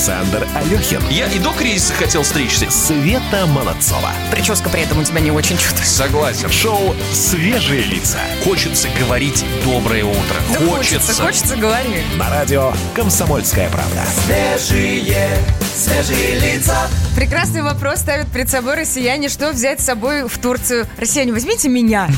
Александр Алехин. Я и до кризиса хотел стричься. Света Молодцова. Прическа при этом у тебя не очень чувствуется. Согласен. Шоу «Свежие лица» Хочется говорить доброе утро. Да хочется, хочется, говори. на радио «Комсомольская правда». Прекрасный вопрос ставят перед собой россияне. Что взять с собой в Турцию? Россияне, возьмите меня.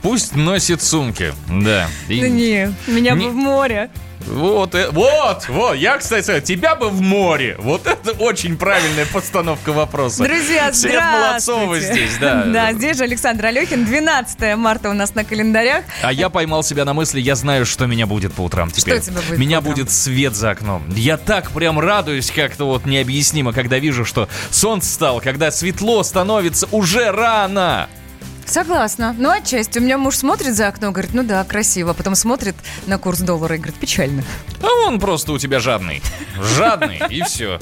Пусть носит сумки. Да. Ну не, меня бы в море. Вот, э, вот, вот. Я, кстати, тебя бы в море. Вот это очень правильная постановка вопроса. Друзья, Свет здравствуйте. Молодцова здесь, да. Да, здесь же Александр Алехин. 12 марта у нас на календарях. А я поймал себя на мысли, я знаю, что меня будет по утрам теперь. тебя будет Меня будет свет за окном. Я так прям радуюсь как-то вот необъяснимо, когда вижу, что солнце стало, когда светло становится уже рано. Согласна. Ну, отчасти. У меня муж смотрит за окно, говорит, ну да, красиво. Потом смотрит на курс доллара и говорит, печально. А он просто у тебя жадный. Жадный, и все.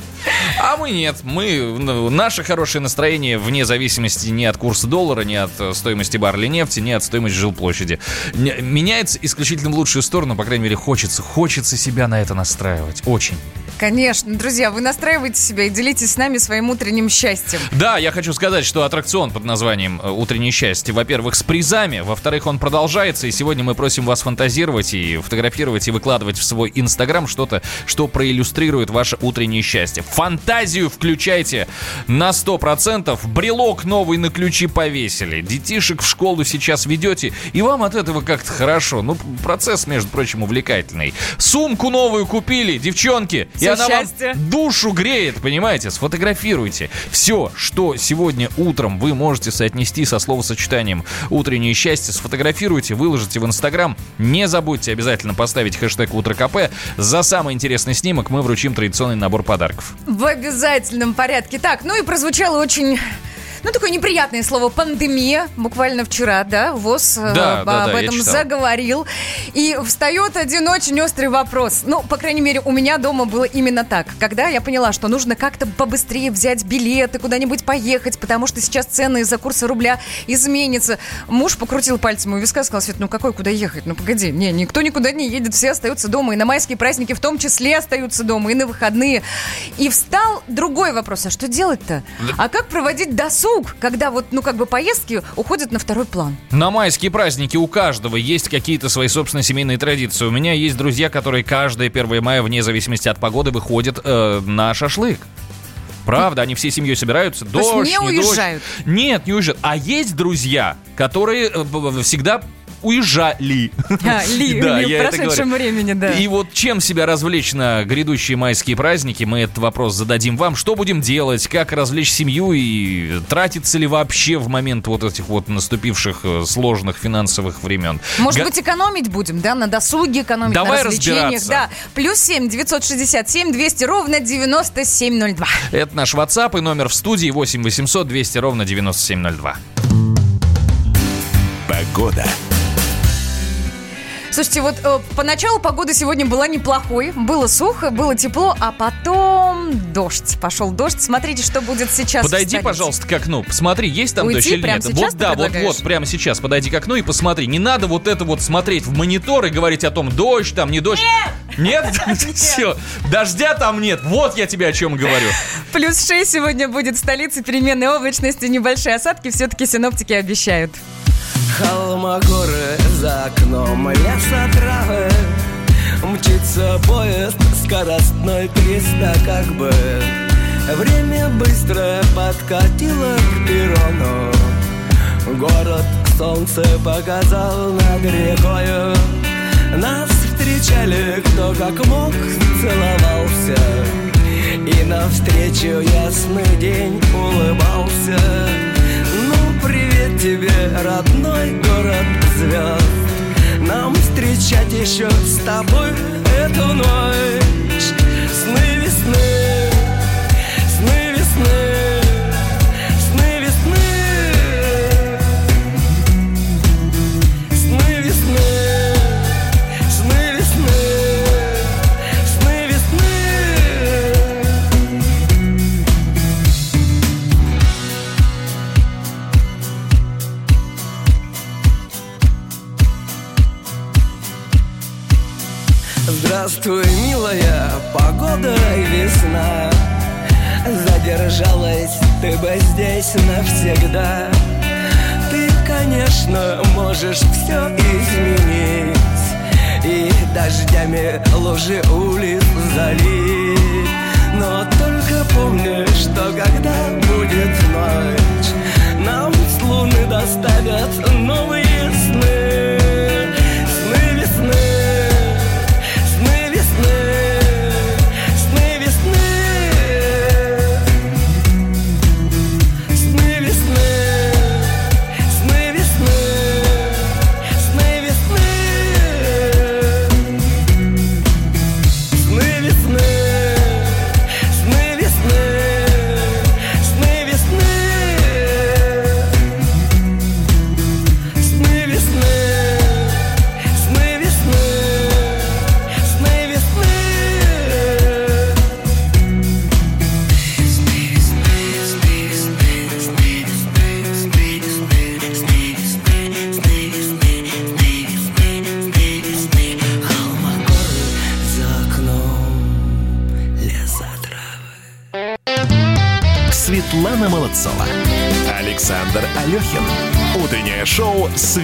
А мы нет. Мы, ну, наше хорошее настроение вне зависимости ни от курса доллара, ни от э, стоимости барреля нефти, ни от стоимости жилплощади. Меняется исключительно в лучшую сторону, по крайней мере, хочется. Хочется себя на это настраивать. Очень. Конечно. Друзья, вы настраиваете себя и делитесь с нами своим утренним счастьем. Да, я хочу сказать, что аттракцион под названием э, «Утреннее счастье», во-первых, с призами, во-вторых, он продолжается, и сегодня мы просим вас фантазировать и фотографировать и выкладывать в свой Инстаграм что-то, что проиллюстрирует ваше утреннее счастье. Фантазию включайте на 100%, брелок новый на ключи повесили, детишек в школу сейчас ведете, и вам от этого как-то хорошо. Ну, процесс, между прочим, увлекательный. Сумку новую купили, девчонки, и Она вам счастье. душу греет, понимаете? Сфотографируйте. Все, что сегодня утром вы можете соотнести со словосочетанием «утреннее счастье», сфотографируйте, выложите в Инстаграм. Не забудьте обязательно поставить хэштег «Утро КП». За самый интересный снимок мы вручим традиционный набор подарков. В обязательном порядке. Так, ну и прозвучало очень... Ну, такое неприятное слово «пандемия». Буквально вчера, да, ВОЗ э, Да, об, да, об этом заговорил. И встает один очень острый вопрос. Ну, по крайней мере, у меня дома было именно так. Когда я поняла, что нужно как-то побыстрее взять билеты, куда-нибудь поехать, потому что сейчас цены из-за курса рубля изменятся. Муж покрутил пальцем у виска, сказал, Свет, ну какой, куда ехать? Ну, погоди, не, никто никуда не едет, все остаются дома. И на майские праздники в том числе остаются дома, и на выходные. И встал другой вопрос, а что делать-то? А как проводить досуг, когда вот, ну, как бы поездки уходят на второй план? На майские праздники у каждого есть какие-то свои собственные семейные традиции. У меня есть друзья, которые каждое 1 мая, вне зависимости от погоды, выходят э, на шашлык. Правда, они всей семьей собираются. есть Дождь, не дождь. уезжают? Нет, не уезжают. А есть друзья, которые э, всегда уезжали. А, Ли, Да, Ли, я в прошедшем времени, да. И вот чем себя развлечь на грядущие майские праздники, мы этот вопрос зададим вам. Что будем делать, как развлечь семью и тратится ли вообще в момент вот этих вот наступивших э, сложных финансовых времен? Может Га- быть, экономить будем, да, на досуге экономить, Давай на развлечениях, да. Плюс семь девятьсот шестьдесят семь двести ровно девяносто семь ноль два. Это наш WhatsApp и номер в студии 8 800 200 ровно 9702. Погода. Слушайте, вот э, поначалу погода сегодня была неплохой. Было сухо, было тепло, а потом дождь. Пошел дождь. Смотрите, что будет сейчас. Подойди, пожалуйста, к окну. Посмотри, есть там Уйти дождь или нет. вот да, вот вот, прямо сейчас подойди к окну и посмотри. Не надо вот это вот смотреть в монитор и говорить о том, дождь там, не дождь. Нет? Все. Дождя там нет. Вот я тебе о чем говорю. Плюс 6 сегодня будет в столице переменной облачности, небольшие осадки все-таки синоптики обещают. Холма горы за окном леса травы Мчится поезд скоростной триста как бы. Время быстро подкатило к перрону. Город к солнцу показал над рекою. Нас встречали кто как мог целовался. И навстречу ясный день улыбался тебе, родной город звезд Нам встречать еще с тобой эту ночь. Сны весны, сны весны, Здравствуй, милая, погода и весна. Задержалась ты бы здесь навсегда. Ты, конечно, можешь все изменить И дождями лужи улиц залить. Но только помни, что когда будет ночь Нам с луны доставят новые сны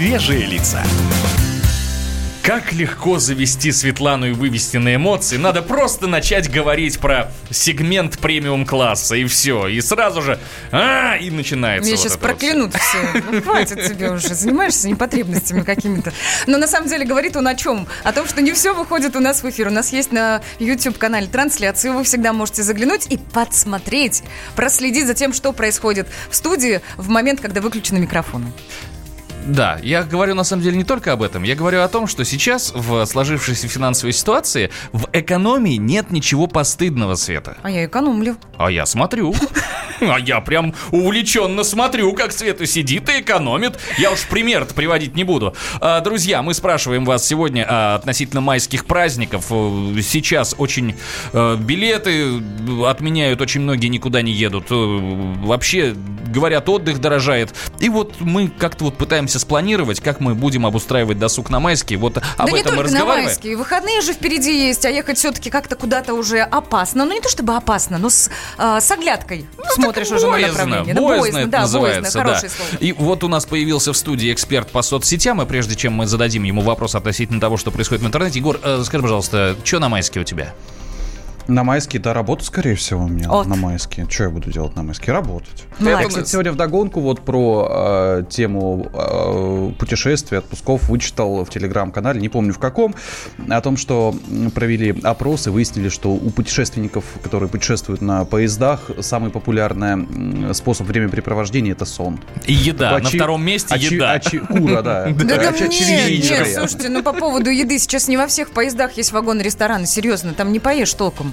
«Свежие лица». Как легко завести Светлану и вывести на эмоции. Надо просто начать говорить про сегмент премиум-класса, и все. И сразу же, а, и начинается. Меня вот сейчас это вот проклянут все. Ну, хватит тебе уже. Занимаешься непотребностями какими-то. Но на самом деле говорит он о чем? О том, что не все выходит у нас в эфир. У нас есть на YouTube-канале трансляцию. Вы всегда можете заглянуть и подсмотреть, проследить за тем, что происходит в студии в момент, когда выключены микрофоны. Да, я говорю на самом деле не только об этом. Я говорю о том, что сейчас в сложившейся финансовой ситуации в экономии нет ничего постыдного, Света. А я экономлю. А я смотрю. А я прям увлеченно смотрю, как Света сидит и экономит. Я уж пример приводить не буду. А, Друзья, мы спрашиваем вас сегодня а, относительно майских праздников. Э, Сейчас очень э, билеты отменяют, очень многие никуда не едут. Э, Вообще, говорят, отдых дорожает. И вот мы как-то вот пытаемся спланировать, как мы будем обустраивать досуг на майские. Вот об да не этом мы только на майские. Выходные же впереди есть, а ехать все-таки как-то куда-то уже опасно. Ну, не то чтобы опасно, но с, а, с оглядкой смотришь уже на Боязно, направление. Да, боязно это да, называется, боязно, да. слово. И вот у нас появился в студии эксперт по соцсетям, и прежде чем мы зададим ему вопрос относительно того, что происходит в интернете, Егор, э, скажи, пожалуйста, что на майске у тебя? На майские, да, работа, скорее всего, у меня От. на майские. Что я буду делать на майские? Работать. Молодец. Я, кстати, сегодня вдогонку вот про э, тему э, путешествий, отпусков вычитал в телеграм-канале, не помню в каком, о том, что провели опрос и выяснили, что у путешественников, которые путешествуют на поездах, самый популярный способ времяпрепровождения это сон. И еда. на Очи- втором месте очи- еда. очи- кура, да. Да, нет, слушайте, ну по поводу еды, сейчас не во всех поездах есть вагоны рестораны, серьезно, там не поешь толком.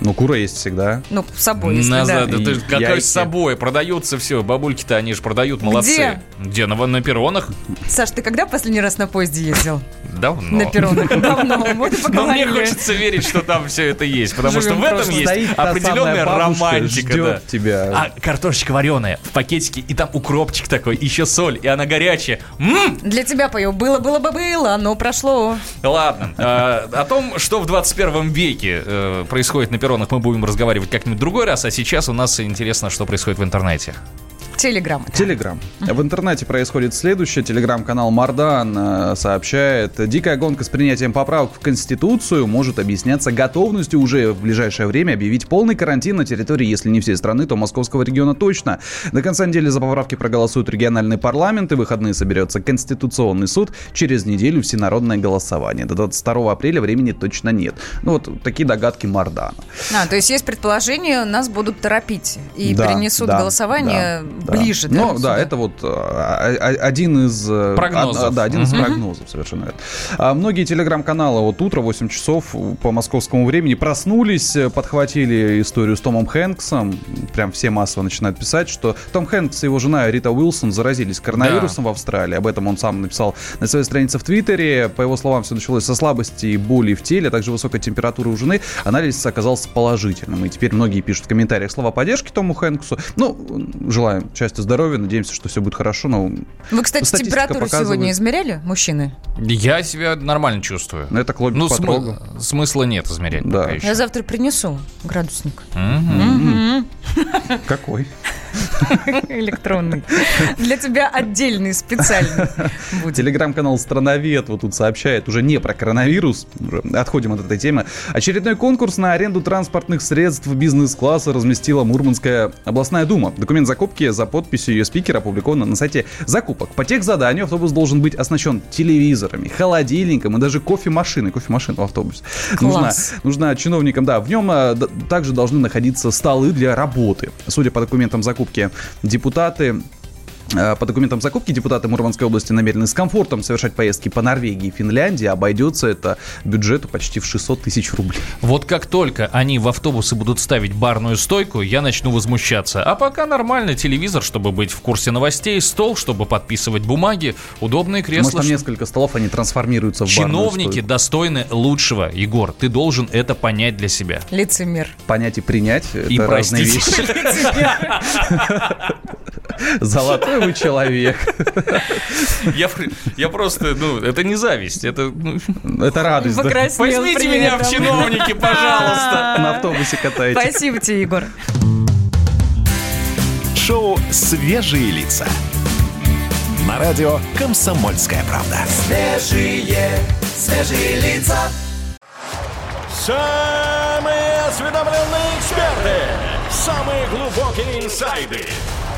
Ну, кура есть всегда. Ну, с собой, если Назад, да. да. ты какой с собой, продаются все, бабульки-то они же продают, молодцы. Где? на, на перронах? Саш, ты когда последний раз на поезде ездил? Давно. На перронах? Давно. Вот и Но мне хочется верить, что там все это есть, потому что в этом есть определенная романтика. тебя. А картошечка вареная в пакетике, и там укропчик такой, еще соль, и она горячая. Для тебя пою. Было, было бы, было, но прошло. Ладно. А, О том, что в 21 веке э, происходит на перронах, мы будем разговаривать как-нибудь другой раз, а сейчас у нас интересно, что происходит в интернете. Телеграм. Телеграм. В интернете происходит следующее. Телеграм-канал Мардан э, сообщает, дикая гонка с принятием поправок в Конституцию может объясняться готовностью уже в ближайшее время объявить полный карантин на территории, если не всей страны, то московского региона точно. До конца недели за поправки проголосуют региональные парламенты, выходные соберется Конституционный суд, через неделю всенародное голосование. До 22 апреля времени точно нет. Ну вот такие догадки Мардана. А, то есть есть предположение, нас будут торопить и Да, перенесут да, голосование да, ближе. да. Ну, сюда? да, это вот а, а, один из... э, Прогнозов. а, да, один из Мгм. прогнозов, совершенно верно. А многие телеграм-каналы вот утро, 8 часов по московскому времени проснулись, подхватили историю с Томом Хэнксом. Прям все массово начинают писать, что Том Хэнкс и его жена Рита Уилсон заразились коронавирусом в Австралии. Об этом он сам написал на своей странице в Твиттере. По его словам, все началось со слабости и боли в теле, а также высокой температуры у жены. Анализ оказался положительным. И теперь многие пишут в комментариях слова поддержки Тому Хэнксу. Ну, желаем счастья, здоровья. Надеемся, что все будет хорошо. Но Вы, кстати, температуру показывает- сегодня измеряли, мужчины? Я себя нормально чувствую. ну, это клопик Ну, потрогал. смы- смысла нет измерять Да. пока еще. Я завтра принесу градусник. Какой? Электронный. Для тебя отдельный, специальный будет. Телеграм-канал «Страновед» вот тут сообщает уже не про коронавирус, отходим от этой темы. Очередной конкурс на аренду транспортных средств бизнес-класса разместила Мурманская областная дума. Документ закупки за подписью ее спикера опубликован на сайте закупок. По тех заданию автобус должен быть оснащен телевизорами, холодильником и даже кофемашиной. Кофемашина в автобусе. Нужна, нужна чиновникам, да. В нем д- также должны находиться столы для работы. Судя по документам закупки, депутаты Э, По документам закупки депутаты Мурманской области намерены с комфортом совершать поездки по Норвегии и Финляндии. Обойдется это бюджету почти в 600 тысяч рублей. Вот как только они в автобусы будут ставить барную стойку, я начну возмущаться. А пока нормально, телевизор, чтобы быть в курсе новостей, стол, чтобы подписывать бумаги, удобные кресла. Может, там что- несколько столов, они трансформируются в барную Чиновники стойку. достойны лучшего. Егор, ты должен это понять для себя. Лицемер. Понять и принять – И это разные простить. вещи. Золотой вы человек. Я, я просто, ну, это не зависть, это... ну, Это радость, да? Возьмите меня в этом. чиновники, пожалуйста. На автобусе катаете. Спасибо тебе, Егор. Шоу «Свежие лица». На радио «Комсомольская правда». Свежие, свежие лица. Самые осведомленные эксперты, самые глубокие инсайды,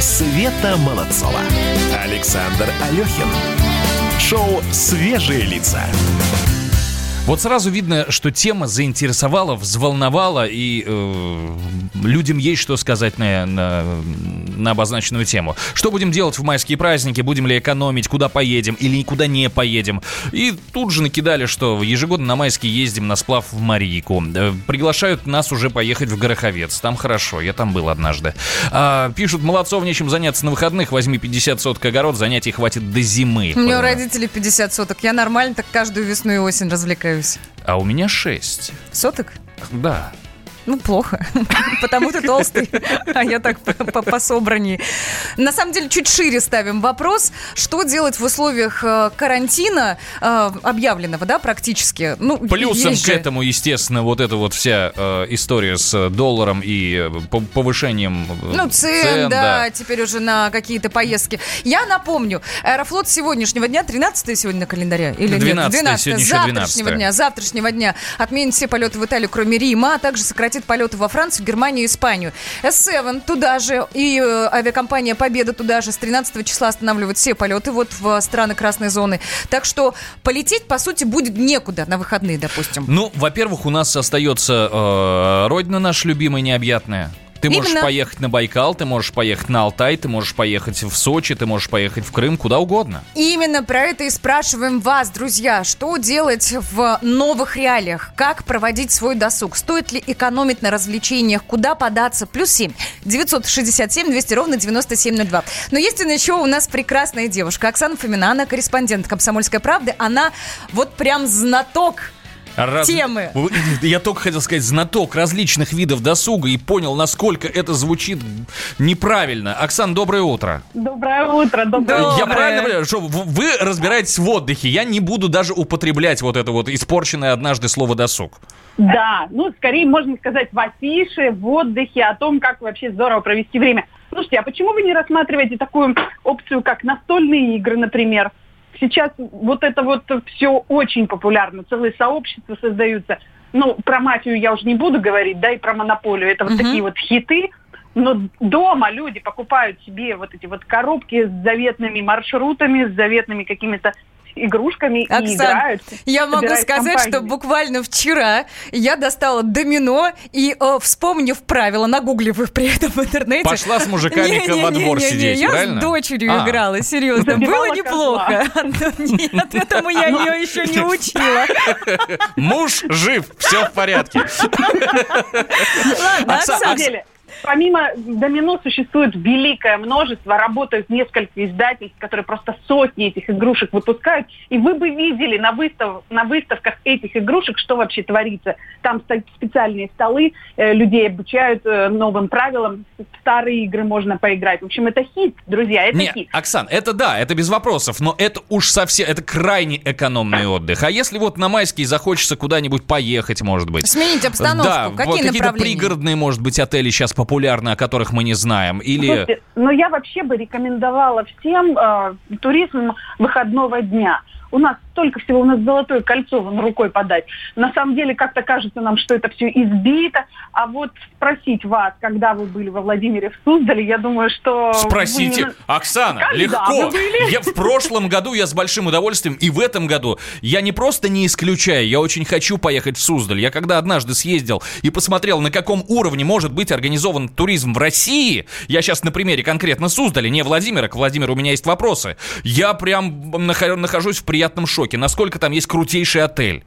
Света Молодцова. Александр Алехин. Шоу «Свежие лица». Вот сразу видно, что тема заинтересовала, взволновала, и э, людям есть что сказать на, на, на обозначенную тему. Что будем делать в майские праздники? Будем ли экономить? Куда поедем? Или никуда не поедем? И тут же накидали, что ежегодно на майские ездим на сплав в Марийку. Э, Приглашают нас уже поехать в Гороховец. Там хорошо, я там был однажды. А, пишут, молодцов, нечем заняться на выходных. Возьми 50 соток огород, занятий хватит до зимы. У меня у родителей 50 соток. Я нормально так каждую весну и осень развлекаюсь. А у меня 6. Соток? Да. Ну, плохо. Потому ты толстый, а я так по- по- пособраннее. На самом деле, чуть шире ставим вопрос. Что делать в условиях э, карантина, э, объявленного, да, практически? Ну, Плюсом к этому, естественно, вот эта вот вся э, история с долларом и по- повышением Ну, цен, да, теперь уже на какие-то поездки. Я напомню, Аэрофлот сегодняшнего дня, 13 сегодня на календаре? Или нет? 12-е, сегодня еще завтрашнего 12-е. дня, завтрашнего дня отменит все полеты в Италию, кроме Рима, а также сократит полеты во Францию, Германию и Испанию. S7 туда же, и э, авиакомпания Победа туда же с 13 числа останавливает все полеты вот в страны красной зоны. Так что полететь, по сути, будет некуда на выходные, допустим. Ну, во-первых, у нас остается э, родина наша любимая, необъятная. Ты можешь Именно. поехать на Байкал, ты можешь поехать на Алтай, ты можешь поехать в Сочи, ты можешь поехать в Крым, куда угодно. Именно про это и спрашиваем вас, друзья. Что делать в новых реалиях? Как проводить свой досуг? Стоит ли экономить на развлечениях? Куда податься? Плюс 7 967 200 ровно 9702. Но есть еще у нас прекрасная девушка. Оксана Фомина, она корреспондент «Комсомольской правды». Она вот прям знаток Раз- Темы. Я только хотел сказать, знаток различных видов досуга и понял, насколько это звучит неправильно. Оксан, доброе утро. Доброе утро, доброе Доброе. Я правильно понимаю, что вы разбираетесь в отдыхе. Я не буду даже употреблять вот это вот испорченное однажды слово досуг. Да, ну, скорее можно сказать в афише, в отдыхе, о том, как вообще здорово провести время. Слушайте, а почему вы не рассматриваете такую опцию, как настольные игры, например? Сейчас вот это вот все очень популярно, целые сообщества создаются. Ну, про мафию я уже не буду говорить, да, и про монополию. Это вот Мгм. такие вот хиты. Но дома люди покупают себе вот эти вот коробки с заветными маршрутами, с заветными какими-то игрушками и Оксан, играют. я могу сказать, что буквально вчера я достала домино и, э, вспомнив правила, нагуглив их при этом в интернете... Пошла с мужиками Не-не-не-не-не, во двор сидеть, я правильно? с дочерью А. играла, серьезно. Забивала Было неплохо. Нет, этому я ее еще не учила. Муж жив, все в порядке. Ладно, На Помимо домино существует великое множество, работают несколько издательств, которые просто сотни этих игрушек выпускают, и вы бы видели на, выстав- на выставках этих игрушек, что вообще творится. Там ста- специальные столы, э, людей обучают э, новым правилам, в старые игры можно поиграть. В общем, это хит, друзья, это Не, хит. Оксан, это да, это без вопросов, но это уж совсем, это крайне экономный отдых. А если вот на майский захочется куда-нибудь поехать, может быть? Сменить обстановку. Да, вот Какие какие-то направления? пригородные, может быть, отели сейчас популярны, о которых мы не знаем. Или... Слушайте, но я вообще бы рекомендовала всем э, туризм выходного дня. У нас столько всего, у нас золотое кольцо вон рукой подать. На самом деле как-то кажется нам, что это все избито. А вот спросить вас, когда вы были во Владимире в Суздале, я думаю, что... вы Спросите, не- Оксана, Когда легко. вы? Я в прошлом году я с большим удовольствием, и в этом году я не просто не исключаю, я очень хочу поехать в Суздаль. Я когда однажды съездил и посмотрел, на каком уровне может быть организован туризм в России, я сейчас на примере конкретно Суздаля, не Владимира, к Владимиру у меня есть вопросы. Я прям нах- нахожусь в приятном шоке, насколько там есть крутейший отель.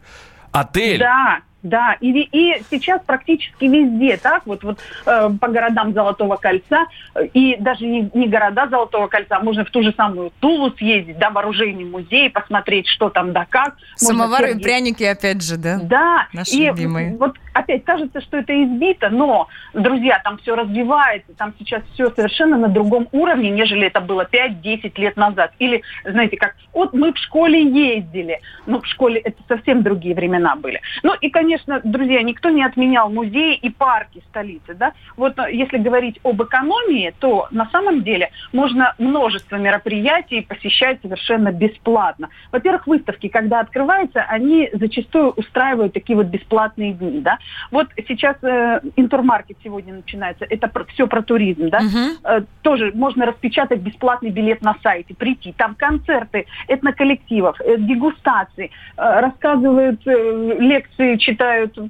Отель. Да, да. И, и сейчас практически везде так, вот, вот э, по городам Золотого кольца, э, и даже не, не города Золотого кольца, можно в ту же самую Тулу съездить, да, в оружейный музей, посмотреть, что там да как. Самовары и пряники, опять же, да? Да, Наши и любимые. вот опять кажется, что это избито, но, друзья, там все развивается, там сейчас все совершенно на другом уровне, нежели это было 5-10 лет назад. Или, знаете, как, вот мы в школе ездили, но в школе это совсем другие времена были. Ну и, конечно, друзья, никто не отменял музеи и парки столицы, да. Вот э, если говорить об экономии, то на самом деле можно множество мероприятий посещать совершенно бесплатно. Во-первых, выставки, когда открываются, они зачастую устраивают такие вот бесплатные дни, да. Вот сейчас э, Интурмаркет сегодня начинается, это все про туризм, да. Мгм. Э, тоже можно распечатать бесплатный билет на сайте, прийти. Там концерты этноколлективов, э, дегустации, э, рассказывают э, лекции, читают,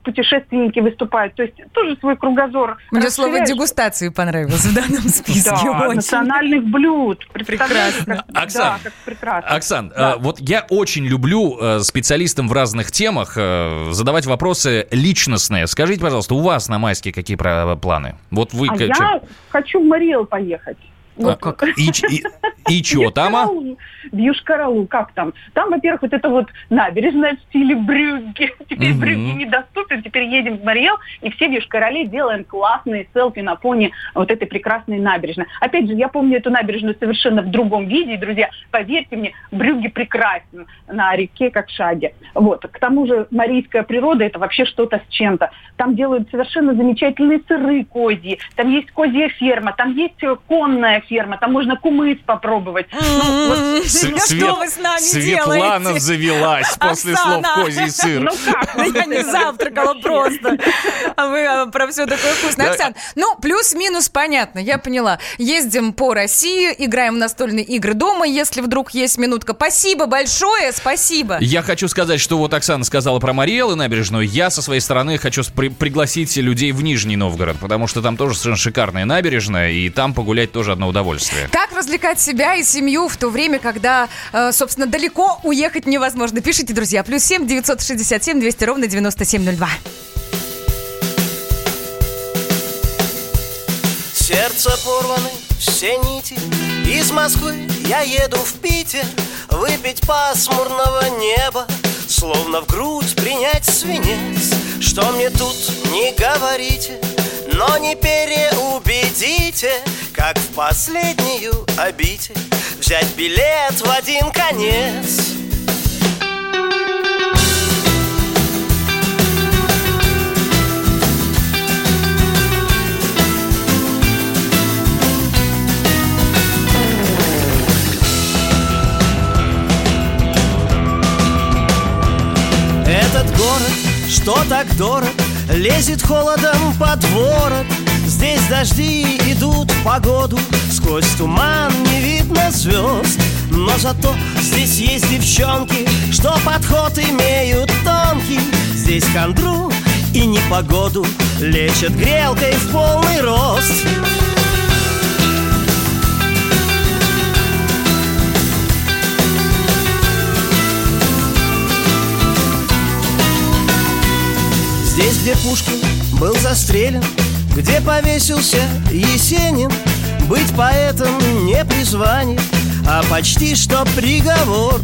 путешественники выступают. То есть тоже свой кругозор. Мне слово дегустации понравилось в данном списке. Да, очень. национальных блюд. Прекрасно. как- Оксан, да, как прекрасно. Оксан, Да. э, вот я очень люблю э, специалистам в разных темах э, задавать вопросы личностные. Скажите, пожалуйста, у вас на майске какие планы? Вот вы... А я хочу в Мариэл поехать. Вот. А, И, ч- и, и чё там, а? В Южкоралу, как там? Там, во-первых, вот это вот набережная в стиле Брюгге. Теперь Мгм. Брюгге недоступен, теперь едем в Мариэл, и все в Южкорале делаем классные селфи на фоне вот этой прекрасной набережной. Опять же, я помню эту набережную совершенно в другом виде, и, друзья, поверьте мне, Брюгге прекрасен на реке, как шаге. Вот. К тому же марийская природа – это вообще что-то с чем-то. Там делают совершенно замечательные сыры козьи, там есть козья ферма, там есть конная ферма, там можно кумыс попробовать. Ну, вот М, С- Что Свет- вы с нами Светлана делаете? завелась после слов козий сыр. Ну как? Я не завтракала просто. А вы а, про все такое вкусное. Оксан, ну, плюс-минус понятно, я поняла. Ездим по России, играем в настольные игры дома, если вдруг есть минутка. Спасибо большое, спасибо. Я хочу сказать, что вот Оксана сказала про Мариэл и набережную. Я со своей стороны хочу спри- пригласить людей в Нижний Новгород, потому что там тоже совершенно шикарная набережная, и там погулять тоже одно удовольствие. Как развлекать себя и семью в то время, когда, э, собственно, далеко уехать невозможно? Пишите, друзья. Плюс семь девятьсот шестьдесят семь двести ровно девяносто семь ноль два. Сердце порваны все нити Из Москвы я еду в Питер Выпить пасмурного неба Словно в грудь принять свинец Что мне тут не говорите Но не переубедите Как в последнюю обитель. Взять билет в один конец. Этот город, что так дорог, лезет холодом под ворот. Здесь дожди идут в погоду, сквозь туман не видно звезд. Но зато здесь есть девчонки, что подход имеют тонкий Здесь хандру и непогоду лечат грелкой в полный рост Здесь, где Пушкин был застрелен Где повесился Есенин Быть поэтом не призвание А почти что приговор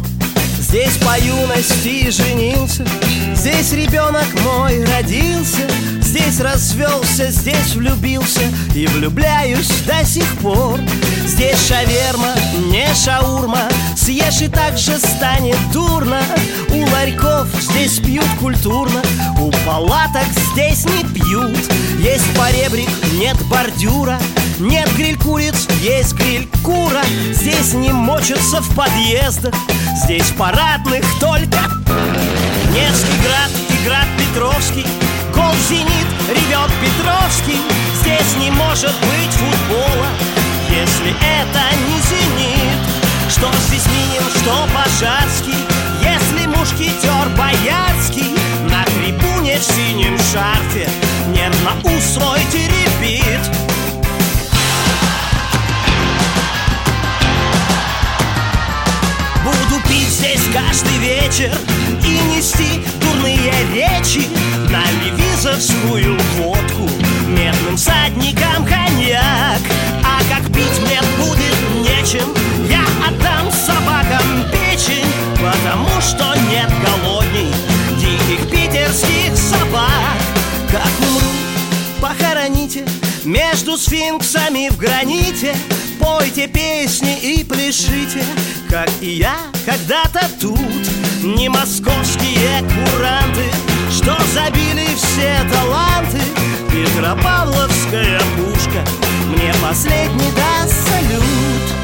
Здесь по юности женился Здесь ребенок мой родился Здесь развелся, здесь влюбился И влюбляюсь до сих пор. Здесь шаверма, не шаурма Съешь и так же станет дурно. У ларьков здесь пьют культурно У палаток здесь не пьют Есть поребрик, нет бордюра Нет гриль-куриц, есть гриль-кура. Здесь не мочатся в подъездах Здесь парадных только. Невский град и град Петровский Гол «Зенит» ревет Петровский. Здесь не может быть футбола Если это не «Зенит» Что здесь Минин, что Пожарский Если мушкетер Боярский трибуне в синем шарфе Нет на ус теребит Буду пить здесь каждый вечер И нести дурные речи На левизовскую водку. Медным садникам коньяк А как пить мне будет нечем Я отдам собакам печень Потому что нет голодней Диких питерских собак. Как умру, похороните между сфинксами в граните? Пойте песни и пляшите Как и я когда-то тут. Не московские куранты Что забили все таланты. Петропавловская пушка Мне последний даст салют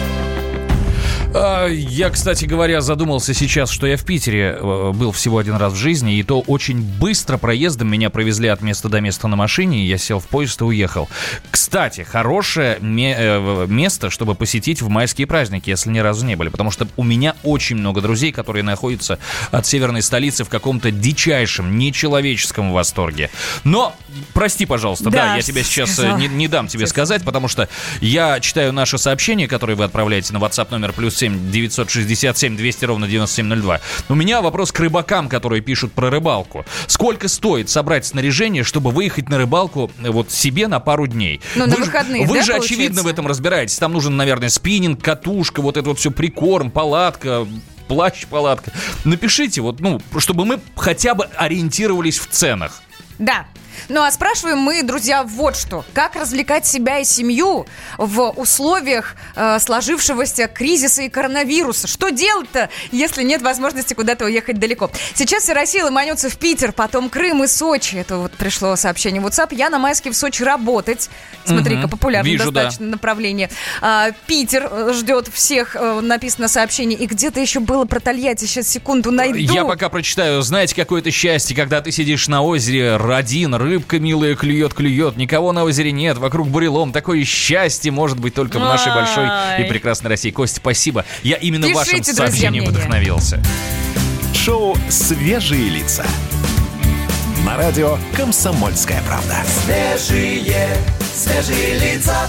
Я, кстати говоря, задумался сейчас, что я в Питере э, был всего один раз в жизни, и то очень быстро проездом меня провезли от места до места на машине, и я сел в поезд и уехал. Кстати, хорошее э, место, чтобы посетить в майские праздники, если ни разу не были, потому что у меня очень много друзей, которые находятся от северной столицы в каком-то дичайшем, нечеловеческом восторге. Но, прости, пожалуйста, да, Да, я тебе сейчас э, не, не дам тебе сказать, потому что я читаю наше сообщение, которое вы отправляете на WhatsApp номер плюс 7 967 200 ровно 9702. У меня вопрос к рыбакам, которые пишут про рыбалку. Сколько стоит собрать снаряжение, чтобы выехать на рыбалку э, вот себе на пару дней? Ну, на Вы выходные, Вы да, же, очевидно, получается? в этом разбираетесь. Там нужен, наверное, спиннинг, катушка, вот это вот все, прикорм, палатка, плащ-палатка. Напишите, вот, ну, чтобы мы хотя бы ориентировались в ценах. Да. Ну а спрашиваем мы, друзья, вот что. Как развлекать себя и семью в условиях э, сложившегося кризиса и коронавируса? Что делать-то, если нет возможности куда-то уехать далеко? Сейчас вся Россия ломанется в Питер, потом Крым и Сочи. Это вот пришло сообщение в WhatsApp. Я на майске в Сочи работать. Смотри-ка, Мгм. популярное Вижу, да. достаточно направление. А, Питер э, ждет всех, э, написано сообщение. И где-то еще было про Тольятти. Сейчас секунду найду. Я пока прочитаю. Знаете, какое это счастье, когда ты сидишь на озере, один, рыбка милая клюет-клюет, никого на озере нет, вокруг бурелом. Такое счастье может быть только в нашей большой и прекрасной России. Костя, спасибо. Я именно вашим Пишите, сообщением мнение. вдохновился. Шоу «Свежие лица». На радио «Комсомольская правда». Свежие, свежие лица.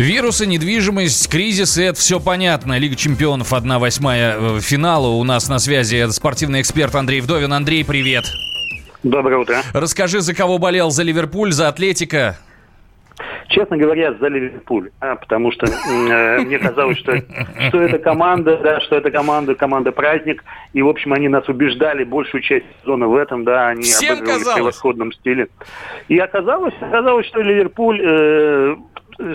Вирусы, недвижимость, кризисы, это все понятно. Лига чемпионов 1-8 э, финала. У нас на связи спортивный эксперт Андрей Вдовин. Андрей, привет. Доброе утро. Расскажи, за кого болел? За Ливерпуль, за Атлетика? Честно говоря, за Ливерпуль, а, потому что э, мне казалось, что, что эта команда, да, что эта команда, команда праздник, и в общем они нас убеждали большую часть сезона в этом, да, они Всем обыгрывали в превосходном стиле. И оказалось, оказалось, что Ливерпуль э,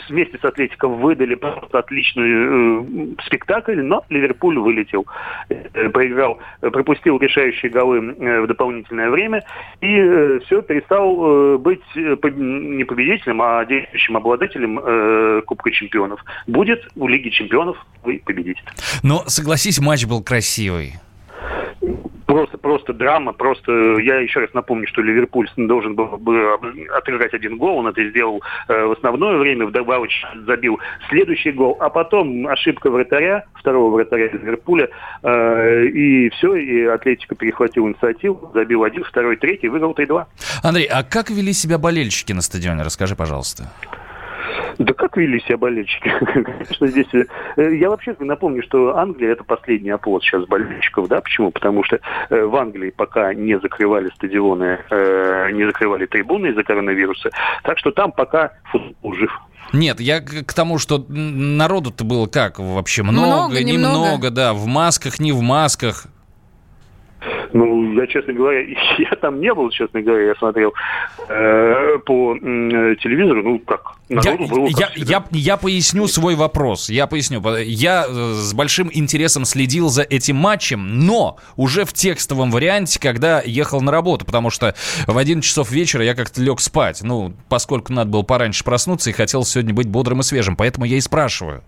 вместе с Атлетиком выдали просто отличный э, спектакль, но Ливерпуль вылетел. Э, проиграл, э, пропустил решающие голы э, в дополнительное время и все перестал э, быть э, не победителем, а действующим обладателем э, Кубка чемпионов. Будет у Лиги чемпионов вы победитель. Но согласись, матч был красивый. Просто, просто драма, просто я еще раз напомню, что Ливерпуль должен был бы отыграть один гол, он это сделал э, в основное время, вдобавок забил следующий гол, а потом ошибка вратаря, второго вратаря Ливерпуля, э, и все, и Атлетика перехватил инициативу, забил один, второй, третий, выиграл 3-2. Андрей, а как вели себя болельщики на стадионе? Расскажи, пожалуйста. Да как вели себя болельщики? Конечно, здесь... э, Я вообще напомню, что Англия это последний оплот сейчас болельщиков, да? Почему? Потому что э, в Англии пока не закрывали стадионы, э, не закрывали трибуны из-за коронавируса. Так что там пока футбол жив. Нет, я к тому, что народу-то было как вообще? Много, Много, немного. немного, да. В масках, не в масках. Ну, я, честно говоря, я там не был, честно говоря, я смотрел э, по э, телевизору, ну, как, Я, народу было как я, я, я поясню свой вопрос. Я поясню. Я э, с большим интересом следил за этим матчем, но уже в текстовом варианте, когда ехал на работу, потому что в 11 часов вечера я как-то лег спать. Ну, поскольку надо было пораньше проснуться и хотел сегодня быть бодрым и свежим. Поэтому я и спрашиваю.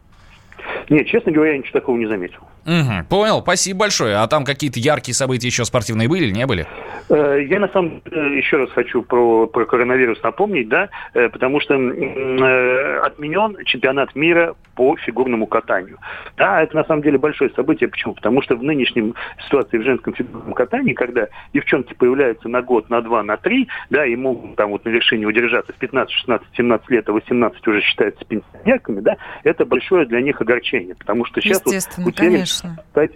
Нет, честно говоря, я ничего такого не заметил. Мгм, понял, спасибм большое. А там какие-то яркие события еще спортивные были или не были? Э, Я на самом деле еще раз хочу про, про коронавирус напомнить, да, э, потому что э, отменен чемпионат мира по фигурному катанию. Да, это на самом деле большое событие. Почему? Потому что в нынешнем ситуации в женском фигурном катании, когда девчонки появляются на год, на два, на три, да, и могут там вот на вершине удержаться с 15, 16, 17 лет, а 18 уже считаются пенсионерками, да, это большое для них огорчение, потому что сейчас вот Естественно, у Терек конечно. стать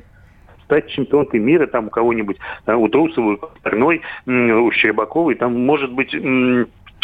стать чемпионкой мира, там у кого-нибудь, э, у Трусовой, у Корной, м, у Щербаковой, там может быть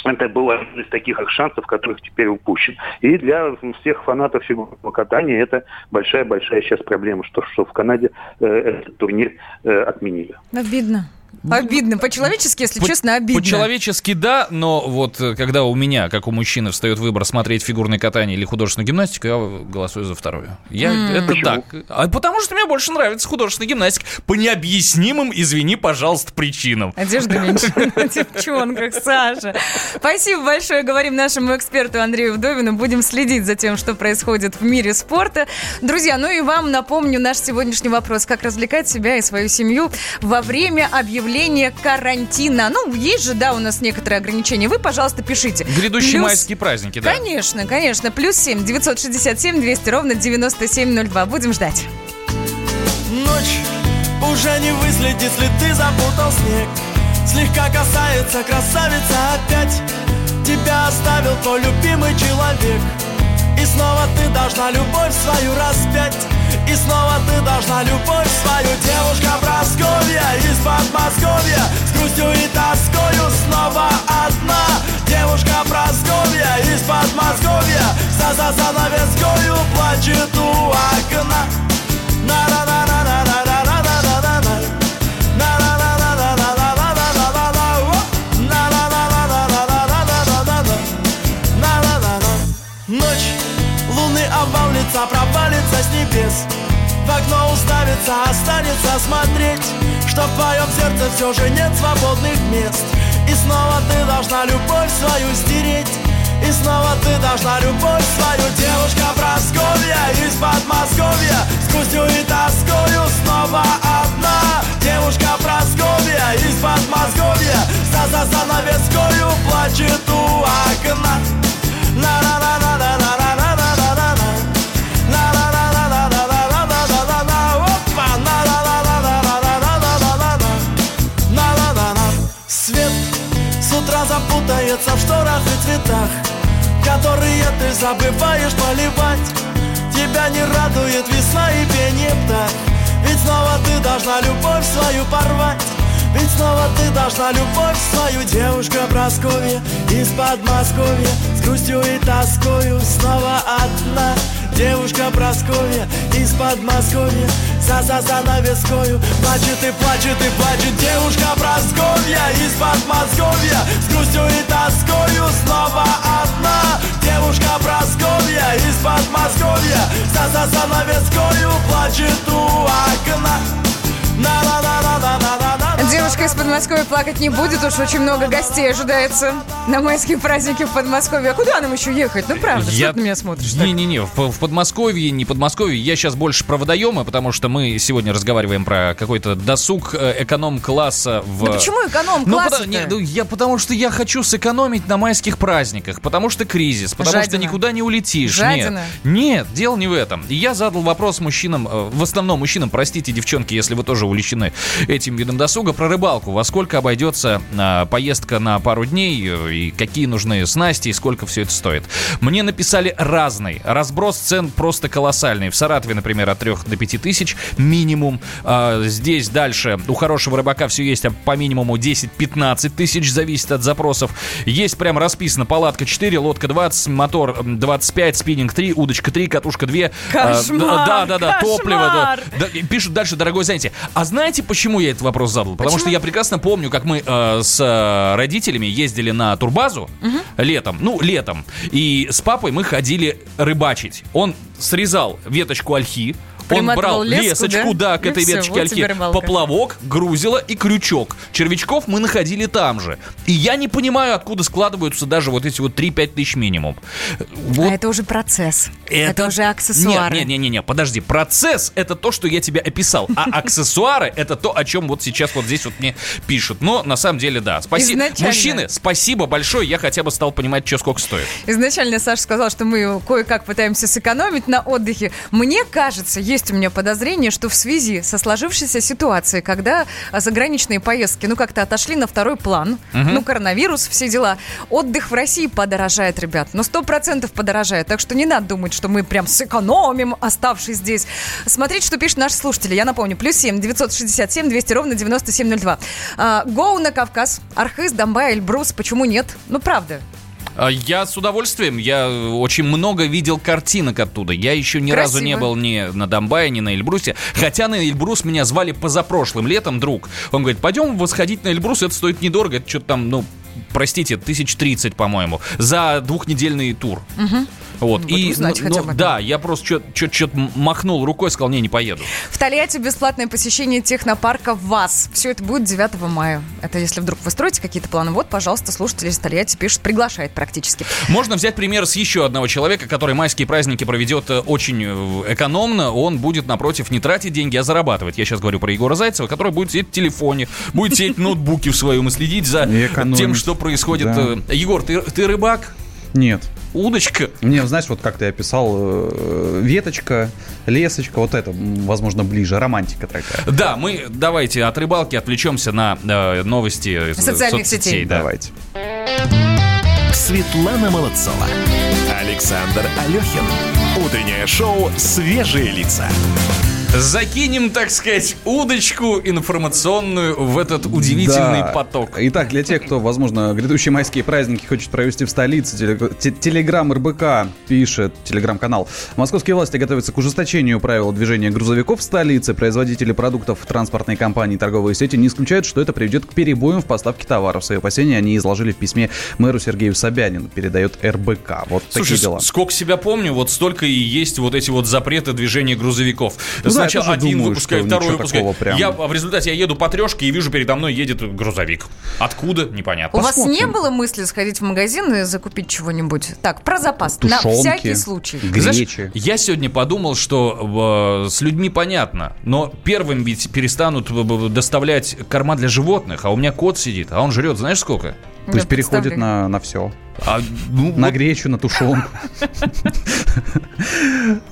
это был один из таких шансов, которых теперь упущен. И для всех фанатов фигурного катания это большая-большая сейчас проблема, что, что в Канаде э, этот турнир э, отменили. Обидно. Обидно. По-человечески, если По- честно, обидно. По-человечески да, но вот э, когда у меня, как у мужчины, встает выбор смотреть фигурное катание или художественную гимнастику, я голосую за второе. Я, М. это Почему? так. А потому что мне больше нравится художественная гимнастика. По необъяснимым, извини, пожалуйста, причинам. Одежда меньше на девчонках, Саша. Спасибо большое, говорим нашему эксперту Андрею Вдовину. Будем следить за тем, что происходит в мире спорта. Друзья, ну и вам напомню наш сегодняшний вопрос. Как развлекать себя и свою семью во время объявления карантина? Ну, есть же, да, у нас некоторые ограничения. Вы, пожалуйста, пишите. Грядущие Плюс- майские праздники, да. Конечно, конечно. Плюс 7 967 200 ровно 9702. Будем ждать. Ночь уже не выследит следы запутал снег Слегка касается красавица опять Тебя оставил твой любимый человек И снова ты должна любовь свою распять. И снова ты должна любовь свою. Девушка Просковья из Подмосковья. С грустью и тоскою снова одна. Девушка Просковья из Подмосковья. За за занавескою плачет у окна небес В окно уставится, останется смотреть Что в твоем сердце все же нет свободных мест. И снова ты должна любовь свою стереть. И снова ты должна любовь свою. Девушка Просковья из Подмосковья С грустью и тоскою снова одна. Девушка Просковья из Подмосковья За за занавескою плачет у окна. На на на на на на запутается в шторах и цветах Которые ты забываешь поливать. Тебя не радует весна и пение птах. Ведь снова ты должна любовь свою порвать. Ведь снова ты должна любовь свою Девушка Просковья из Подмосковья С грустью и тоскою снова одна. Девушка Просковья из Подмосковья За за занавескою Плачет и плачет и плачет Девушка Просковья из Подмосковья С грустью и тоскою Подмосковья плакать не будет, уж очень много гостей ожидается на майские праздники в Подмосковье. А куда нам еще ехать? Ну правда, что ты на меня смотришь? Не-не-не, в, в Подмосковье, не Подмосковье. Я сейчас больше про водоемы, потому что мы сегодня разговариваем про какой-то досуг э, эконом-класса в... Да почему эконом Ну, потому, ну, я, потому что я хочу сэкономить на майских праздниках, потому что кризис, потому что Жадина. никуда не улетишь. Жадина. Нет, нет, дело не в этом. Я задал вопрос мужчинам, э, в основном мужчинам, простите, девчонки, если вы тоже увлечены этим видом досуга, про рыбалку. Во сколько обойдется а, поездка на пару дней, э, и какие нужны снасти, и сколько все это стоит. Мне написали разный. Разброс цен просто колоссальный. В Саратове, например, от 3 до 5 тысяч минимум. А, здесь дальше у хорошего рыбака все есть а по минимуму 10-15 тысяч, зависит от запросов. Есть прям расписано палатка 4, лодка 20, мотор м, 25, спиннинг 3, удочка 3, катушка 2. Кошмар, да, да, да, топливо. да. кошмар. Да, пишут дальше, дорогой занятие. А знаете, почему я этот вопрос задал? Потому что я прекрасно помню, как мы э, с э, родителями ездили на турбазу летом, ну, летом, и с папой мы ходили рыбачить. Он срезал веточку ольхи, он брал леску, лесочку, да? да, к И этой всё, веточке вот ольхи, поплавок, грузила и крючок. Червячков мы находили там же. И я не понимаю, откуда складываются даже вот эти вот 3-5 тысяч минимум. Вот А это уже процесс. Это, уже аксессуары. нет, нет, нет, нет, подожди. Процесс это то, что я тебе описал, а аксессуары это то, о чем вот сейчас вот здесь вот мне пишут. Но на самом деле да. Спасибо, мужчины, спасибо большое. Я хотя бы стал понимать, что сколько стоит. Изначально Саша сказал, что мы кое-как пытаемся сэкономить на отдыхе. Мне кажется, есть у меня подозрение, что в связи со сложившейся ситуацией, когда а, заграничные поездки, ну, как-то отошли на второй план, Мгм. ну, коронавирус, все дела, отдых в России подорожает, ребят, ну, сто процентов подорожает, так что не надо думать, что мы прям сэкономим, оставшись здесь. Смотрите, что пишут наши слушатели. Я напомню, плюс 7 967 200 ровно 9702. А, Гоу на Кавказ, Архыз, Донбай, Эльбрус, почему нет? Ну, правда. А, Я с удовольствием, я очень много видел картинок оттуда. Я еще ни разу не Красиво. был ни на Донбайе, ни на Эльбрусе. Хотя на Эльбрус меня звали позапрошлым летом, друг. Он говорит, пойдем восходить на Эльбрус, это стоит недорого, это что-то там, ну, простите, тысяч тридцать, по-моему, за двухнедельный тур. Мгм. Вот, Вот и, узнать ну, хотя ну, бы. да, я просто что-то махнул рукой, сказал, не, не поеду. В Тольятти бесплатное посещение технопарка ВАЗ. Все это будет 9 мая. Это если вдруг вы строите какие-то планы. Вот, пожалуйста, слушатели из Тольятти пишут, приглашает практически. Можно взять пример с еще одного человека, который майские праздники проведет э, очень э, экономно. Он будет, напротив, не тратить деньги, а зарабатывать. Я сейчас говорю про Егора Зайцева, который будет сидеть в телефоне, будет сидеть в ноутбуке в своем и следить за тем, что происходит. Э, Егор, ты рыбак? Нет. Удочка? Мне, знаешь, вот как ты описал, э, веточка, лесочка, вот это, возможно, ближе, романтика такая. Да, мы давайте от рыбалки отвлечемся на э, новости Социальных соцсетей, сетей. да. Давайте. Светлана Молодцова. Александр Алехин. Утреннее шоу «Свежие лица». Закинем, так сказать, удочку информационную в этот удивительный Да. поток. Итак, для тех, кто, возможно, грядущие майские праздники хочет провести в столице, теле- те- Телеграм РБК пишет, телеграм-канал. Московские власти готовятся к ужесточению правил движения грузовиков в столице. Производители продуктов транспортной компании и торговые сети не исключают, что это приведет к перебоям в поставке товаров. Свои опасения они изложили в письме мэру Сергею Собянину, передает РБК. Вот Слушай, такие дела. сколько себя помню, вот столько и есть вот эти вот запреты движения грузовиков. Ну я Сначала один думаю, выпускает, что второй такого прям. Я, в результате я еду по трешке и вижу передо мной едет грузовик. Откуда? Непонятно. У вас не было мысли сходить в магазин и закупить чего-нибудь? Так, про запас. На Тушенки, всякий случай. Знаешь, я сегодня подумал, что э, с людьми понятно, но первым ведь перестанут б- доставлять корма для животных, а у меня кот сидит, а он жрет, знаешь сколько? То есть переходит на, на все. А, ну, на гречу, на тушенку.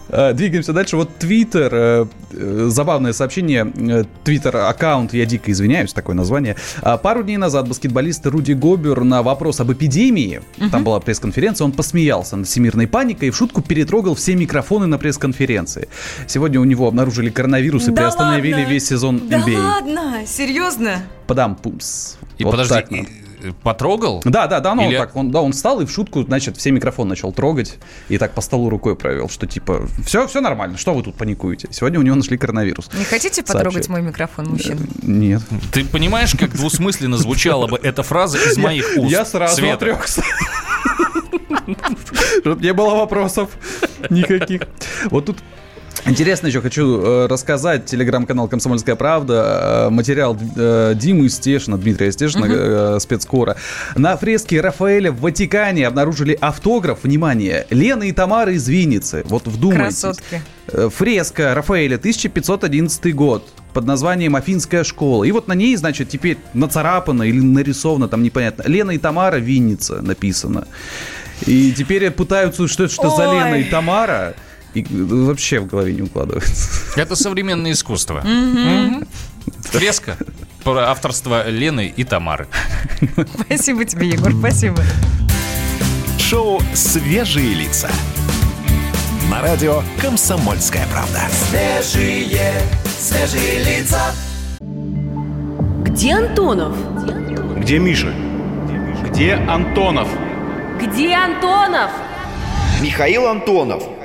Э, Двигаемся дальше. Вот Твиттер, э, э, забавное сообщение, э, Твиттер-аккаунт, я дико извиняюсь, такое название. А, Пару дней назад баскетболист Руди Гобер на вопрос об эпидемии, там была пресс-конференция, он посмеялся над всемирной паникой и в шутку перетрогал все микрофоны на пресс-конференции. Сегодня у него обнаружили коронавирус и Да приостановили ладно? весь сезон Да NBA. ладно? Серьезно? Падам пумс. И Вот подожди, потрогал? Да, да, да, ну Или- так, он, да, он встал и в шутку, значит, все микрофон начал трогать и так по столу рукой провел, что типа, все, все нормально, что вы тут паникуете? Сегодня у него нашли коронавирус. Не хотите потрогать Сообщает. мой микрофон, мужчина? Нет. Ты понимаешь, как двусмысленно звучала бы эта фраза из моих уст? Я сразу Света? отрекся. Чтоб не было вопросов никаких. Вот тут Интересно еще хочу э, рассказать. Телеграм-канал «Комсомольская правда». э, материал э, Димы Стешина, Дмитрия Стешина, э, спецкора. На фреске Рафаэля в Ватикане обнаружили автограф, внимание, Лены и Тамары из Винницы. Вот вдумайтесь. Красотки. Фреска Рафаэля, 1511 год под названием «Афинская школа». И вот на ней, значит, теперь нацарапано или нарисовано, там непонятно, Лена и Тамара Винница написано. И теперь пытаются, что это что за Ой. Лена и Тамара. И вообще в голове не укладывается. Это современное искусство. Фреска про авторство Лены и Тамары. Спасибо тебе, Егор, спасибо. Шоу «Свежие лица». На радио «Комсомольская правда». Свежие, свежие лица. Где Антонов? Где Миша? Где Антонов? Где Антонов? Михаил Антонов.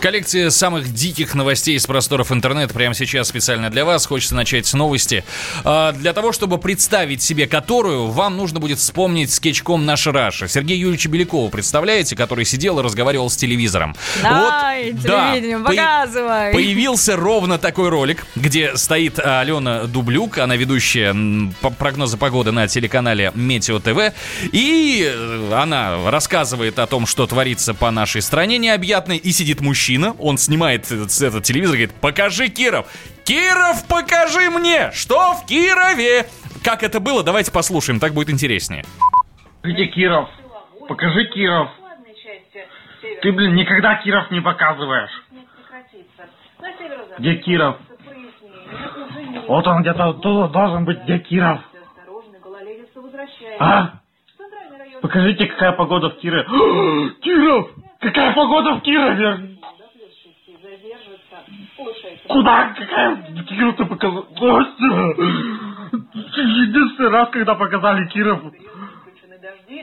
Коллекция самых диких новостей из просторов интернета прямо сейчас специально для вас. Хочется начать с новости. А, Для того, чтобы представить себе которую, вам нужно будет вспомнить скетчком «Наша Раша». Сергея Юрьевича Белякова, представляете, который сидел и разговаривал с телевизором. Давай, да, телевидение, по- показывай. Появился ровно такой ролик, где стоит а, Алена Дублюк, она ведущая по- прогноза погоды на телеканале Метео ТВ, и э, она рассказывает о том, что творится по нашей стране необъятной, и сидит мужчина, он снимает этот, этот телевизор и говорит, покажи Киров, Киров, покажи мне, что в Кирове. Как это было, давайте послушаем, так будет интереснее. Где Киров? Покажи Киров. Ты, блин, никогда Киров не показываешь. Где Киров? Вот он где-то тут должен быть. Где Киров? А? Покажите, какая погода в Кирове. Киров! Какая погода в Кирове? Куда? Какая? Киров ты показал? Единственный раз, когда показали Киров.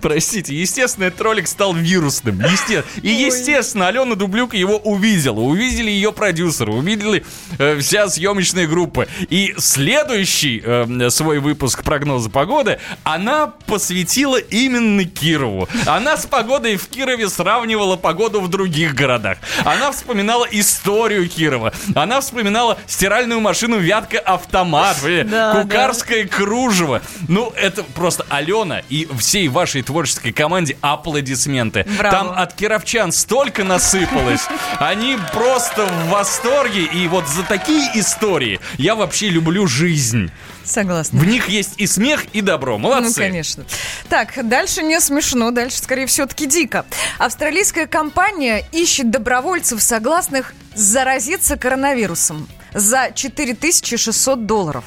Простите, естественно, этот ролик стал вирусным. Есте- И, естественно, Алена Дублюк его увидела. Увидели ее продюсеры, увидели э, вся съемочная группа. И следующий э, свой выпуск прогноза погоды она посвятила именно Кирову. Она с погодой в Кирове сравнивала погоду в других городах. Она вспоминала историю Кирова. Она вспоминала стиральную машину «Вятка автомат», Да, кукарское кружево. Ну, это просто Алена и всей вашей творческой команде аплодисменты. Браво. Там от кировчан столько насыпалось. Они просто в восторге. И вот за такие истории я вообще люблю жизнь. Согласна. В них есть и смех, и добро. Молодцы. Ну, конечно. Так, дальше не смешно, дальше, скорее, все-таки дико. Австралийская компания ищет добровольцев, согласных заразиться коронавирусом за 4600 долларов.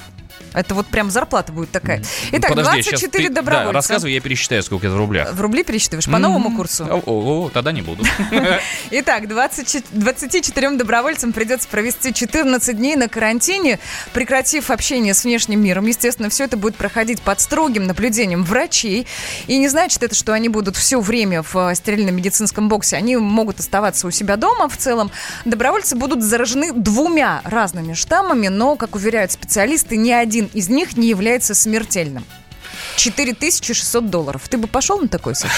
Это вот прям зарплата будет такая. Итак, Подожди, щас 24 ты- добровольца. Да, рассказывай, я пересчитаю, сколько это в рублях. В рубли пересчитываешь по новому курсу? О, о, о, тогда не буду. Итак, 20 24 добровольцам придется провести 14 дней на карантине, прекратив общение с внешним миром. Естественно, все это будет проходить под строгим наблюдением врачей. И не значит это, что они будут все время в э, стерильном медицинском боксе. Они могут оставаться у себя дома в целом. Добровольцы будут заражены двумя разными штаммами, но, как уверяют специалисты, ни один из них не является смертельным. 4600 долларов. Ты бы пошел на такой, Саша?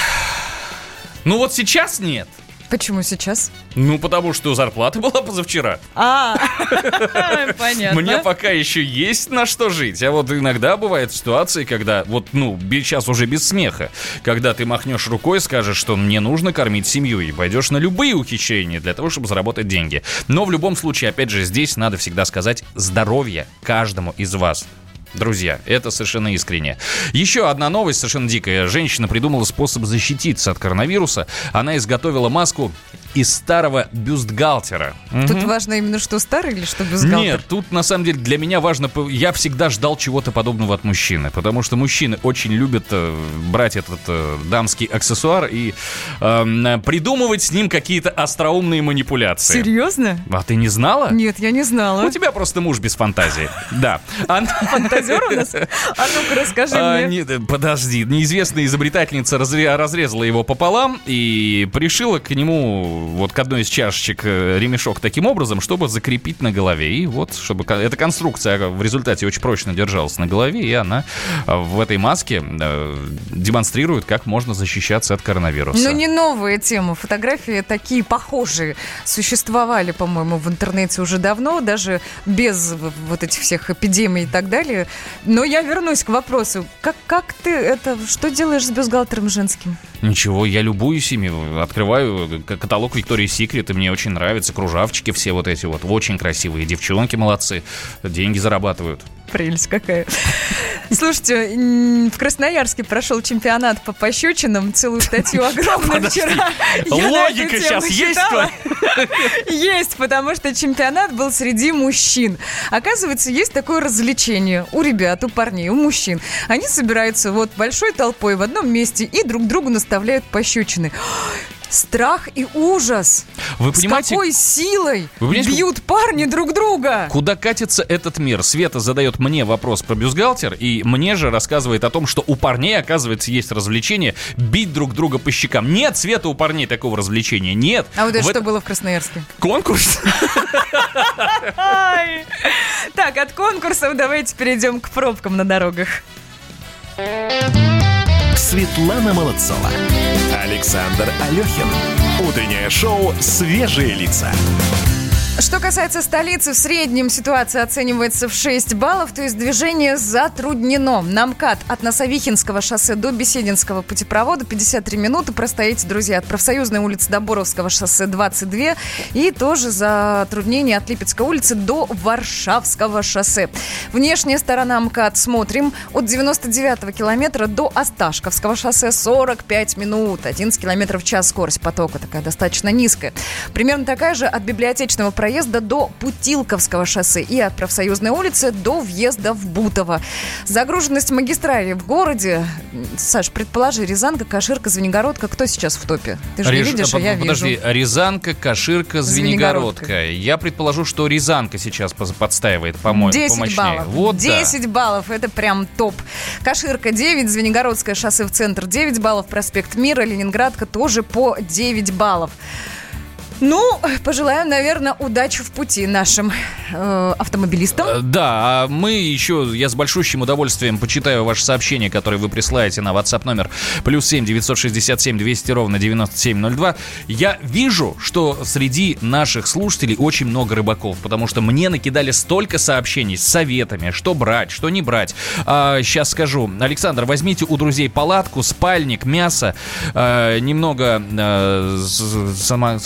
Ну вот сейчас нет. Почему сейчас? Ну, потому что зарплата была позавчера. А, понятно. Мне пока еще есть на что жить. А вот иногда бывают ситуации, когда, вот, ну, сейчас уже без смеха, когда ты махнешь рукой, скажешь, что мне нужно кормить семью, и пойдешь на любые ухищрения для того, чтобы заработать деньги. Но в любом случае, опять же, здесь надо всегда сказать здоровье каждому из вас. Друзья, это совершенно искренне. Еще одна новость совершенно дикая. Женщина придумала способ защититься от коронавируса. Она изготовила маску из старого бюстгальтера. Тут Мгм. важно именно что старый или что бюстгальтер? Нет, тут на самом деле для меня важно, я всегда ждал чего-то подобного от мужчины, потому что мужчины очень любят э, брать этот э, дамский аксессуар и эм, придумывать с ним какие-то остроумные манипуляции. Серьезно? А ты не знала? Нет, я не знала. У тебя просто муж без фантазии. Да. Она- фантазер у нас? А ну-ка, расскажи А, мне. нет, э, подожди, неизвестная изобретательница разре- разрезала его пополам и пришила к нему вот к одной из чашечек э, ремешок таким образом, чтобы закрепить на голове. И вот, чтобы эта конструкция в результате очень прочно держалась на голове, и она э, в этой маске э, демонстрирует, как можно защищаться от коронавируса. Ну, не новая тема. Фотографии такие похожие существовали, по-моему, в интернете уже давно, даже без вот этих всех эпидемий и так далее. Но я вернусь к вопросу. Как, как ты это... Что делаешь с бюстгальтером женским? Ничего, я любуюсь ими, открываю каталог Виктории Секрет, и мне очень нравятся кружавчики все вот эти вот, очень красивые, девчонки молодцы, деньги зарабатывают. Прелесть какая. Слушайте, в Красноярске прошел чемпионат по пощечинам. Целую статью огромную Подожди. вчера. Логика щас есть. Есть, потому что чемпионат был среди мужчин. Оказывается, есть такое развлечение у ребят, у парней, у мужчин. Они собираются вот большой толпой в одном месте и друг другу наставляют пощечины. Страх и ужас. Вы С понимаете, какой силой Вы понимаете, бьют парни друг друга? Куда катится этот мир? Света задает мне вопрос про бюстгальтер, и мне же рассказывает о том, что у парней, оказывается, есть развлечение бить друг друга по щекам. Нет, Света, у парней такого развлечения нет. А вот это В что это- было в Красноярске? Конкурс? Так, от конкурсов давайте перейдем к пробкам на дорогах. Светлана Молодцова. Александр Алехин. Утреннее шоу «Свежие лица». Что касается столицы, в среднем ситуация оценивается в 6 баллов, то есть движение затруднено. На МКАД от Носовихинского шоссе до Бесединского путепровода 53 минуты. Простоите, друзья, от Профсоюзной улицы до Боровского шоссе 22. И тоже затруднение от Липецкой улицы до Варшавского шоссе. Внешняя сторона МКАД смотрим от 99 километра до Осташковского шоссе 45 минут. 11 километров в час скорость потока такая достаточно низкая. Примерно такая же от библиотечного проезда до Путилковского шоссе и от Профсоюзной улицы до въезда в Бутово. Загруженность магистрали в городе. Саш, предположи, Рязанка, Каширка, Звенигородка. Кто сейчас в топе? Ты же не Реж- видишь, а я Подожди, вижу. Рязанка, Каширка, Звенигородка. Звенигородка. Я предположу, что Рязанка сейчас подстаивает, по-моему, 10 помощнее. баллов. Вот да. 10 баллов. Это прям топ. Каширка 9, Звенигородское шоссе в центр 9 баллов, проспект Мира, Ленинградка тоже по 9 баллов. Ну, пожелаем, наверное, удачи в пути нашим э, автомобилистам. Э, Да, а мы еще, я с большущим удовольствием почитаю ваши сообщения, которые вы присылаете на WhatsApp номер плюс 7 967 200 ровно 9702. Я вижу, что среди наших слушателей очень много рыбаков, потому что мне накидали столько сообщений с советами, что брать, что не брать. А, сейчас скажу. Александр, возьмите у друзей палатку, спальник, мясо, э, немного э, с- само-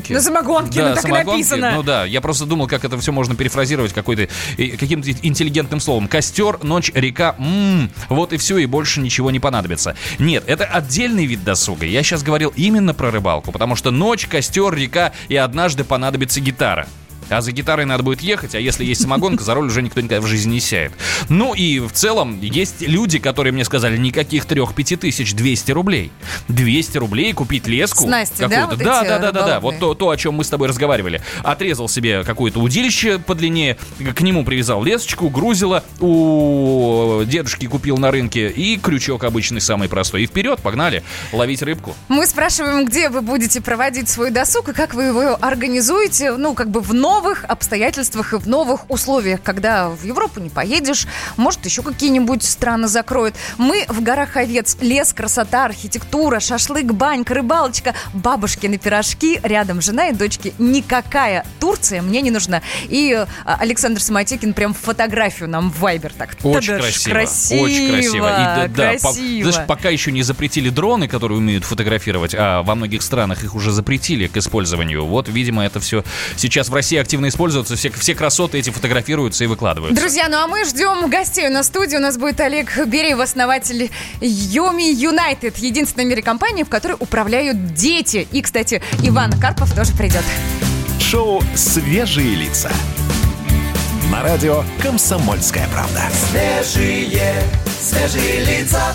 самогонки. На самогонке, ну, так и самогонки. написано. Ну да, я просто думал, как это все можно перефразировать какой-то каким-то интеллигентным словом. Костер, ночь, река, м вот и все, и больше ничего не понадобится. Нет, это отдельный вид досуга. Я сейчас говорил именно про рыбалку, потому что ночь, костер, река и однажды понадобится гитара. А за гитарой надо будет ехать, а если есть самогонка, за руль уже никто никогда в жизни не сядет. Ну и в целом есть люди, которые мне сказали, никаких 3-5 тысяч 200 рублей. 200 рублей купить леску Снасти, да, какую-то. вот да, эти да, да, да, да. рыболовные? Вот то, то, о чем мы с тобой разговаривали. Отрезал себе какое-то удилище подлиннее, к нему привязал лесочку, грузило, у дедушки купил на рынке и крючок обычный самый простой. И вперед, погнали, ловить рыбку. Мы спрашиваем, где вы будете проводить свой досуг и как вы его организуете, ну, как бы в новых обстоятельствах и в новых условиях, когда в Европу не поедешь, может, еще какие-нибудь страны закроют. Мы в горах Овец. Лес, красота, архитектура, шашлык, банька, рыбалочка, бабушкины пирожки, рядом жена и дочки. Никакая Турция мне не нужна. И э, Александр Самотекин прям фотографию нам в Вайбер так. Очень красиво. красиво. Очень красиво. И да, да, по- красиво. знаешь, пока еще не запретили дроны, которые умеют фотографировать, а во многих странах их уже запретили к использованию. Вот, видимо, это все сейчас в России активно используется. Все, все красоты эти фотографируются и выкладываются. Друзья, ну а мы ждем гостей на студии. У нас будет Олег Береев, основатель Йоми Юнайтед, единственная в мире компания, в которой управляют дети. И, кстати, Иван Карпов тоже придет. Шоу «Свежие лица». На радио «Комсомольская правда». Свежие, свежие лица.